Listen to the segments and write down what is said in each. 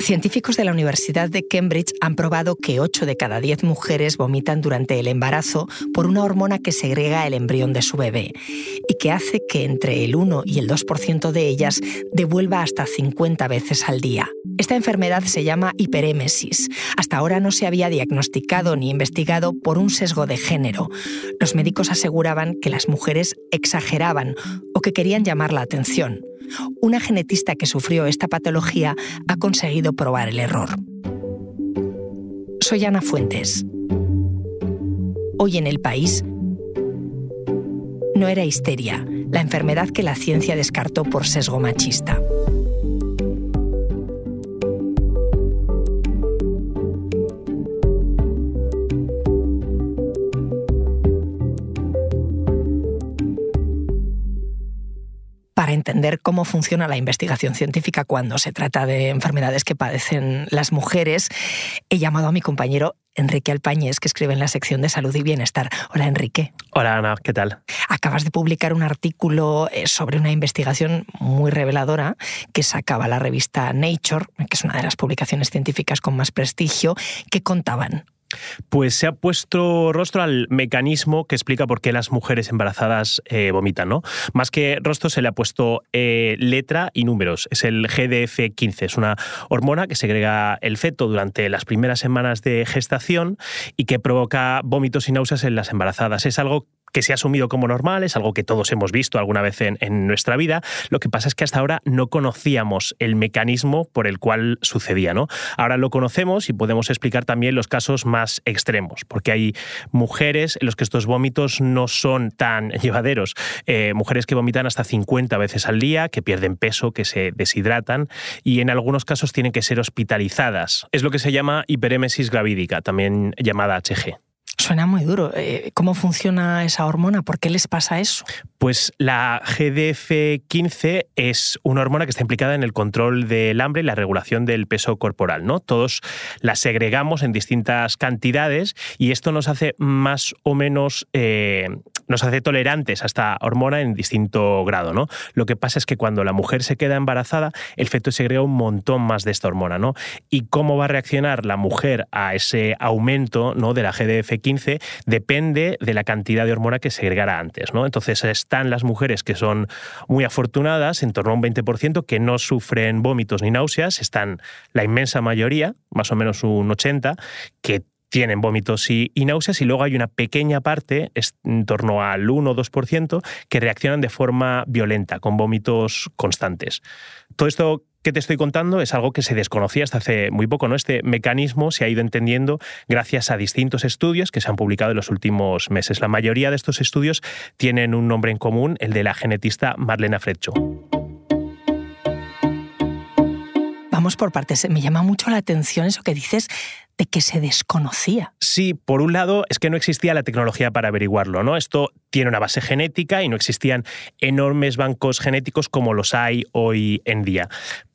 Científicos de la Universidad de Cambridge han probado que 8 de cada 10 mujeres vomitan durante el embarazo por una hormona que segrega el embrión de su bebé y que hace que entre el 1 y el 2% de ellas devuelva hasta 50 veces al día. Esta enfermedad se llama hiperémesis. Hasta ahora no se había diagnosticado ni investigado por un sesgo de género. Los médicos aseguraban que las mujeres exageraban o que querían llamar la atención una genetista que sufrió esta patología ha conseguido probar el error. Soy Ana Fuentes. Hoy en el país no era histeria, la enfermedad que la ciencia descartó por sesgo machista. Entender cómo funciona la investigación científica cuando se trata de enfermedades que padecen las mujeres, he llamado a mi compañero Enrique Alpañez, que escribe en la sección de Salud y Bienestar. Hola, Enrique. Hola, Ana, ¿qué tal? Acabas de publicar un artículo eh, sobre una investigación muy reveladora que sacaba la revista Nature, que es una de las publicaciones científicas con más prestigio, que contaban pues se ha puesto rostro al mecanismo que explica por qué las mujeres embarazadas eh, vomitan, ¿no? Más que rostro se le ha puesto eh, letra y números. Es el GDF15, es una hormona que segrega el feto durante las primeras semanas de gestación y que provoca vómitos y náuseas en las embarazadas. Es algo que se ha asumido como normal, es algo que todos hemos visto alguna vez en, nuestra vida. Lo que pasa es que hasta ahora no conocíamos el mecanismo por el cual sucedía. ¿no? Ahora lo conocemos y podemos explicar también los casos más extremos, porque hay mujeres en los que estos vómitos no son tan llevaderos. Eh, mujeres que vomitan hasta 50 veces al día, que pierden peso, que se deshidratan y en algunos casos tienen que ser hospitalizadas. Es lo que se llama hiperémesis gravídica, también llamada HG. Suena muy duro. Eh, ¿Cómo funciona esa hormona? ¿Por qué les pasa eso? Pues la GDF15 es una hormona que está implicada en el control del hambre y la regulación del peso corporal. ¿no? Todos la segregamos en distintas cantidades y esto nos hace más o menos, eh, nos hace tolerantes a esta hormona en distinto grado. ¿no? Lo que pasa es que cuando la mujer se queda embarazada, el feto segrega un montón más de esta hormona. ¿no? ¿Y cómo va a reaccionar la mujer a ese aumento ¿no? de la GDF15? Depende de la cantidad de hormona que segregara antes. Entonces, están las mujeres que son muy afortunadas, en torno a un 20%, que no sufren vómitos ni náuseas, están la inmensa mayoría, más o menos un 80%, que tienen vómitos y, náuseas y luego hay una pequeña parte, en torno al 1 o 2%, que reaccionan de forma violenta, con vómitos constantes. Todo esto que te estoy contando es algo que se desconocía hasta hace muy poco, ¿no? Este mecanismo se ha ido entendiendo gracias a distintos estudios que se han publicado en los últimos meses. La mayoría de estos estudios tienen un nombre en común, el de la genetista Marlena Freccio. Vamos por partes. Me llama mucho la atención eso que dices de que se desconocía. Sí, por un lado es que no existía la tecnología para averiguarlo, ¿no? Esto tiene una base genética y no existían enormes bancos genéticos como los hay hoy en día.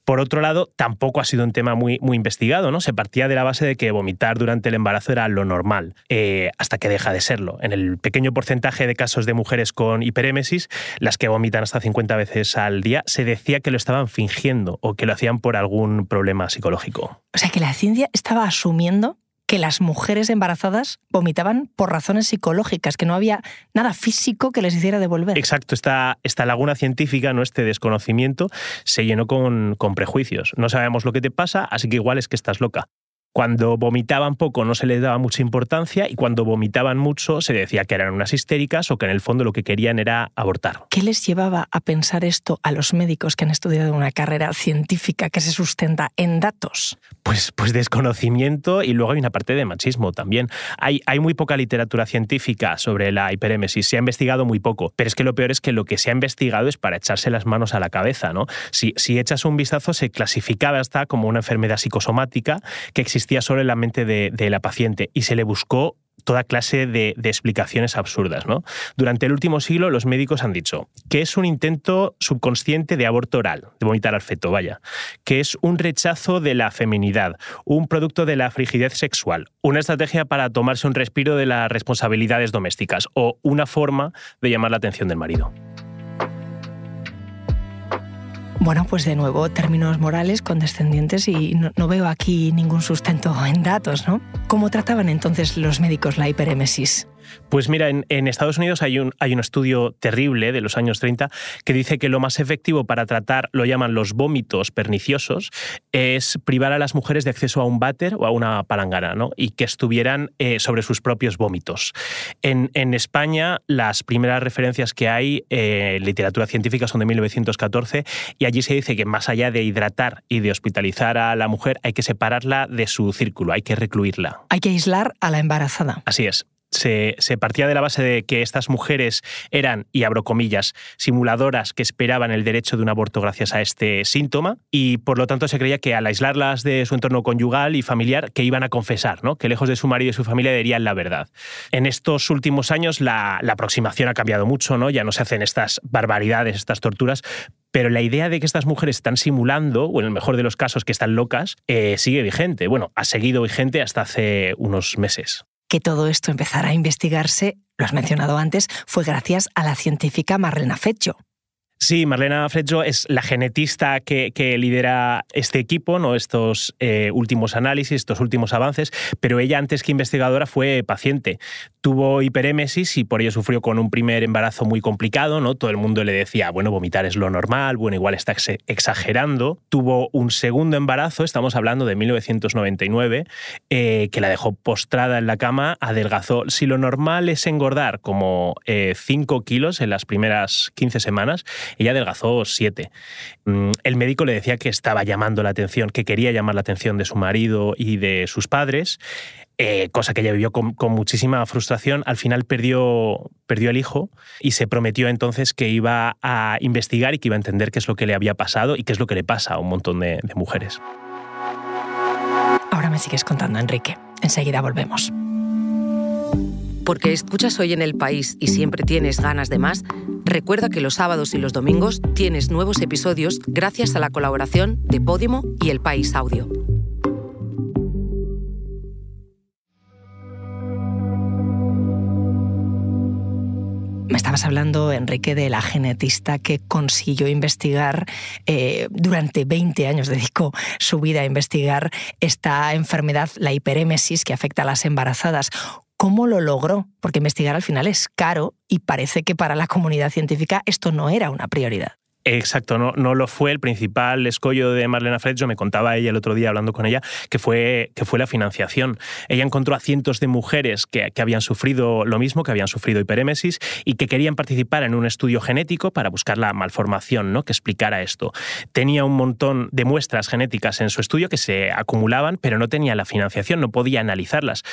Por otro lado, tampoco ha sido un tema muy, investigado, ¿no? Se partía de la base de que vomitar durante el embarazo era lo normal, eh, hasta que deja de serlo. En el pequeño porcentaje de casos de mujeres con hiperémesis, las que vomitan hasta 50 veces al día, se decía que lo estaban fingiendo o que lo hacían por algún problema psicológico. O sea que la ciencia estaba asumiendo que las mujeres embarazadas vomitaban por razones psicológicas, que no había nada físico que les hiciera devolver. Exacto, esta, laguna científica, ¿no? este desconocimiento, se llenó con, con prejuicios. No sabemos lo que te pasa, así que igual es que estás loca. Cuando vomitaban poco no se les daba mucha importancia y cuando vomitaban mucho se decía que eran unas histéricas o que en el fondo lo que querían era abortar. ¿Qué les llevaba a pensar esto a los médicos que han estudiado una carrera científica que se sustenta en datos? Pues, pues desconocimiento y luego hay una parte de machismo también. Hay, hay muy poca literatura científica sobre la hiperémesis, se ha investigado muy poco, pero es que lo peor es que lo que se ha investigado es para echarse las manos a la cabeza. ¿no? Si, si echas un vistazo se clasificaba hasta como una enfermedad psicosomática que existe existía solo en la mente de, la paciente y se le buscó toda clase de, explicaciones absurdas. ¿no? Durante el último siglo los médicos han dicho que es un intento subconsciente de aborto oral, de vomitar al feto, vaya, que es un rechazo de la feminidad, un producto de la frigidez sexual, una estrategia para tomarse un respiro de las responsabilidades domésticas o una forma de llamar la atención del marido. Bueno, pues de nuevo términos morales condescendientes y no, veo aquí ningún sustento en datos, ¿no? ¿Cómo trataban entonces los médicos la hiperémesis? Pues mira, en, Estados Unidos hay un, hay un, estudio terrible de los años 30 que dice que lo más efectivo para tratar, lo llaman los vómitos perniciosos, es privar a las mujeres de acceso a un váter o a una palangana, ¿no? y que estuvieran eh, sobre sus propios vómitos. En, España, las primeras referencias que hay eh, en literatura científica son de 1914 y allí se dice que más allá de hidratar y de hospitalizar a la mujer, hay que separarla de su círculo, hay que recluirla. Hay que aislar a la embarazada. Así es se, partía de la base de que estas mujeres eran, y abro comillas, simuladoras que esperaban el derecho de un aborto gracias a este síntoma, y por lo tanto se creía que al aislarlas de su entorno conyugal y familiar, que iban a confesar, ¿no? que lejos de su marido y su familia dirían la verdad. En estos últimos años la, aproximación ha cambiado mucho, ¿no? ya no se hacen estas barbaridades, estas torturas, pero la idea de que estas mujeres están simulando, o en el mejor de los casos que están locas, eh, sigue vigente. Bueno, ha seguido vigente hasta hace unos meses que todo esto empezara a investigarse, lo has mencionado antes, fue gracias a la científica Marlena Feccio. Sí, Marlena Freccio es la genetista que, lidera este equipo, ¿no? estos eh, últimos análisis, estos últimos avances, pero ella antes que investigadora fue paciente. Tuvo hiperémesis y por ello sufrió con un primer embarazo muy complicado. ¿no? Todo el mundo le decía, bueno, vomitar es lo normal, bueno, igual está exagerando. Tuvo un segundo embarazo, estamos hablando de 1999, eh, que la dejó postrada en la cama, adelgazó. Si lo normal es engordar como 5 eh, kilos en las primeras 15 semanas, ella adelgazó siete. Mm, el médico le decía que estaba llamando la atención, que quería llamar la atención de su marido y de sus padres. Eh, cosa que ella vivió con, muchísima frustración. Al final perdió, perdió el hijo y se prometió entonces que iba a investigar y que iba a entender qué es lo que le había pasado y qué es lo que le pasa a un montón de mujeres. Ahora me sigues contando, Enrique. Enseguida volvemos. Porque escuchas hoy en el país y siempre tienes ganas de más, recuerda que los sábados y los domingos tienes nuevos episodios gracias a la colaboración de Podimo y El País Audio. Me estabas hablando, Enrique, de la genetista que consiguió investigar, eh, durante 20 años dedicó su vida a investigar esta enfermedad, la hiperémesis, que afecta a las embarazadas. ¿Cómo lo logró? Porque investigar al final es caro y parece que para la comunidad científica esto no era una prioridad. Exacto, no, no lo fue. El principal escollo de Marlena Freccio, me contaba ella el otro día hablando con ella, que fue, que fue la financiación. Ella encontró a cientos de mujeres que, que, habían sufrido lo mismo, que habían sufrido hiperémesis y que querían participar en un estudio genético para buscar la malformación ¿no? que explicara esto. Tenía un montón de muestras genéticas en su estudio que se acumulaban, pero no tenía la financiación, no podía analizarlas.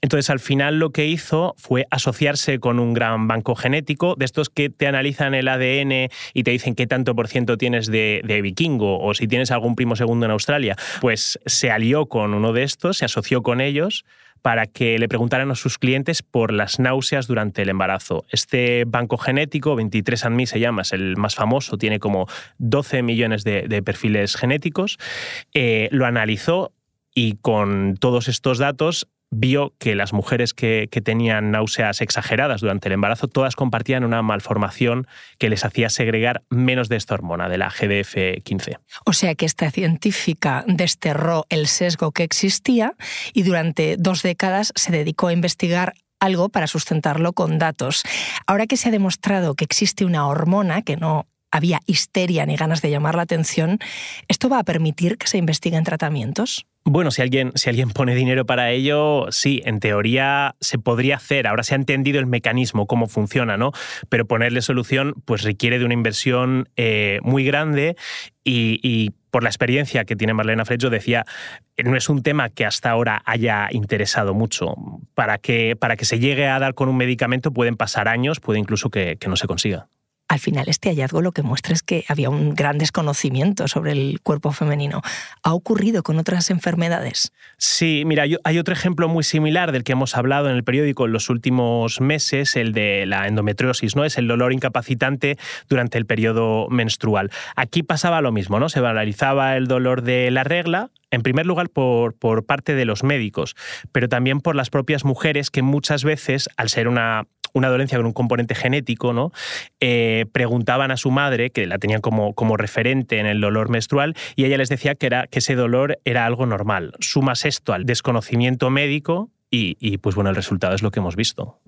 Entonces, al final lo que hizo fue asociarse con un gran banco genético, de estos que te analizan el ADN y te dicen qué tan por ciento tienes de, vikingo o si tienes algún primo segundo en Australia, pues se alió con uno de estos, se asoció con ellos para que le preguntaran a sus clientes por las náuseas durante el embarazo. Este banco genético, 23andMe se llama, es el más famoso, tiene como 12 millones de, perfiles genéticos, eh, lo analizó y con todos estos datos vio que las mujeres que, tenían náuseas exageradas durante el embarazo, todas compartían una malformación que les hacía segregar menos de esta hormona, de la GDF15. O sea que esta científica desterró el sesgo que existía y durante dos décadas se dedicó a investigar algo para sustentarlo con datos. Ahora que se ha demostrado que existe una hormona que no había histeria ni ganas de llamar la atención, ¿esto va a permitir que se investiguen tratamientos? Bueno, si alguien, si alguien pone dinero para ello, sí, en teoría se podría hacer. Ahora se ha entendido el mecanismo, cómo funciona, ¿no? Pero ponerle solución pues requiere de una inversión eh, muy grande y, por la experiencia que tiene Marlena Freccio, decía, no es un tema que hasta ahora haya interesado mucho. Para que, para que se llegue a dar con un medicamento pueden pasar años, puede incluso que no se consiga al final este hallazgo lo que muestra es que había un gran desconocimiento sobre el cuerpo femenino. ¿Ha ocurrido con otras enfermedades? Sí, mira, hay otro ejemplo muy similar del que hemos hablado en el periódico en los últimos meses, el de la endometriosis, ¿no? Es el dolor incapacitante durante el periodo menstrual. Aquí pasaba lo mismo, ¿no? Se banalizaba el dolor de la regla, en primer lugar por parte de los médicos, pero también por las propias mujeres que muchas veces, al ser una una dolencia con un componente genético, ¿no? Eh, preguntaban a su madre, que la tenían como, como referente en el dolor menstrual, y ella les decía que, era, que ese dolor era algo normal. Sumas esto al desconocimiento médico y, y pues bueno, el resultado es lo que hemos visto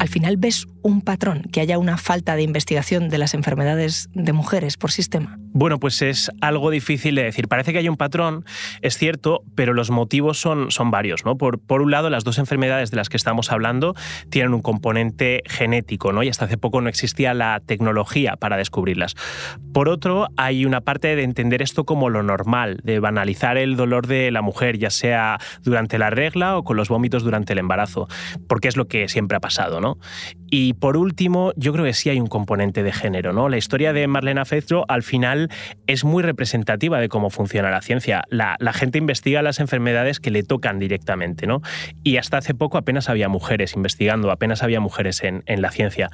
al final ves un patrón, que haya una falta de investigación de las enfermedades de mujeres por sistema? Bueno, pues es algo difícil de decir. Parece que hay un patrón, es cierto, pero los motivos son, son varios. ¿no? Por, por un lado, las dos enfermedades de las que estamos hablando tienen un componente genético, ¿no? y hasta hace poco no existía la tecnología para descubrirlas. Por otro, hay una parte de entender esto como lo normal, de banalizar el dolor de la mujer, ya sea durante la regla o con los vómitos durante el embarazo, porque es lo que siempre ha pasado. ¿no? Y por último, yo creo que sí hay un componente de género. ¿no? La historia de Marlena Fezro al final es muy representativa de cómo funciona la ciencia. La, gente investiga las enfermedades que le tocan directamente. ¿no? Y hasta hace poco apenas había mujeres investigando, apenas había mujeres en, en la ciencia.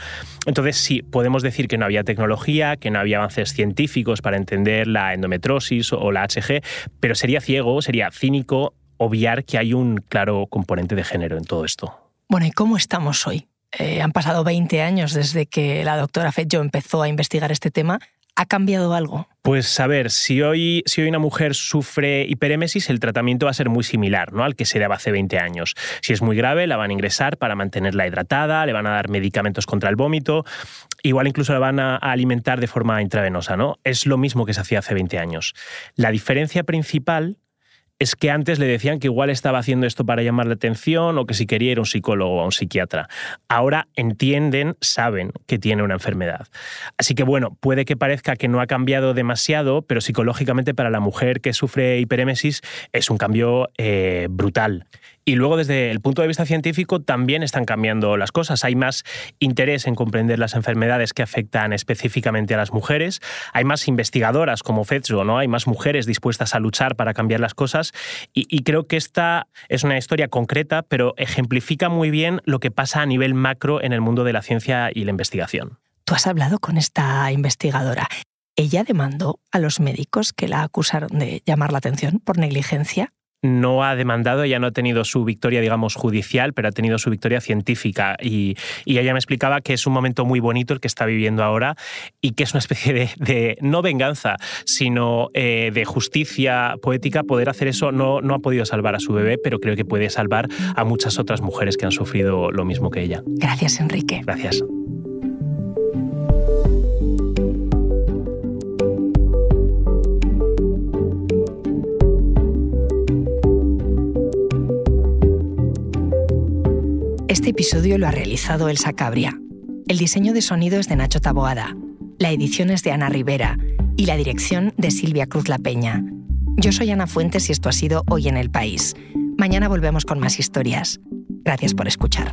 Entonces sí, podemos decir que no había tecnología, que no había avances científicos para entender la endometrosis o la HG, pero sería ciego, sería cínico obviar que hay un claro componente de género en todo esto. Bueno, ¿y cómo estamos hoy? Eh, han pasado 20 años desde que la doctora Fetjo empezó a investigar este tema. ¿Ha cambiado algo? Pues a ver, si hoy, si hoy una mujer sufre hiperémesis, el tratamiento va a ser muy similar ¿no? al que se daba hace 20 años. Si es muy grave, la van a ingresar para mantenerla hidratada, le van a dar medicamentos contra el vómito, igual incluso la van a alimentar de forma intravenosa. ¿no? Es lo mismo que se hacía hace 20 años. La diferencia principal es que antes le decían que igual estaba haciendo esto para llamar la atención o que si quería ir a un psicólogo o a un psiquiatra. Ahora entienden, saben que tiene una enfermedad. Así que bueno, puede que parezca que no ha cambiado demasiado, pero psicológicamente para la mujer que sufre hiperémesis es un cambio eh, brutal. Y luego desde el punto de vista científico también están cambiando las cosas. Hay más interés en comprender las enfermedades que afectan específicamente a las mujeres. Hay más investigadoras como Fetzo, ¿no? Hay más mujeres dispuestas a luchar para cambiar las cosas. Y, creo que esta es una historia concreta, pero ejemplifica muy bien lo que pasa a nivel macro en el mundo de la ciencia y la investigación. Tú has hablado con esta investigadora. ¿Ella demandó a los médicos que la acusaron de llamar la atención por negligencia? No ha demandado, ella no ha tenido su victoria, digamos, judicial, pero ha tenido su victoria científica. Y, ella me explicaba que es un momento muy bonito el que está viviendo ahora y que es una especie de, no venganza, sino eh, de justicia poética. Poder hacer eso no, no ha podido salvar a su bebé, pero creo que puede salvar a muchas otras mujeres que han sufrido lo mismo que ella. Gracias, Enrique. Gracias. Este episodio lo ha realizado Elsa Cabria. El diseño de sonido es de Nacho Taboada, la edición es de Ana Rivera y la dirección de Silvia Cruz La Peña. Yo soy Ana Fuentes y esto ha sido Hoy en el País. Mañana volvemos con más historias. Gracias por escuchar.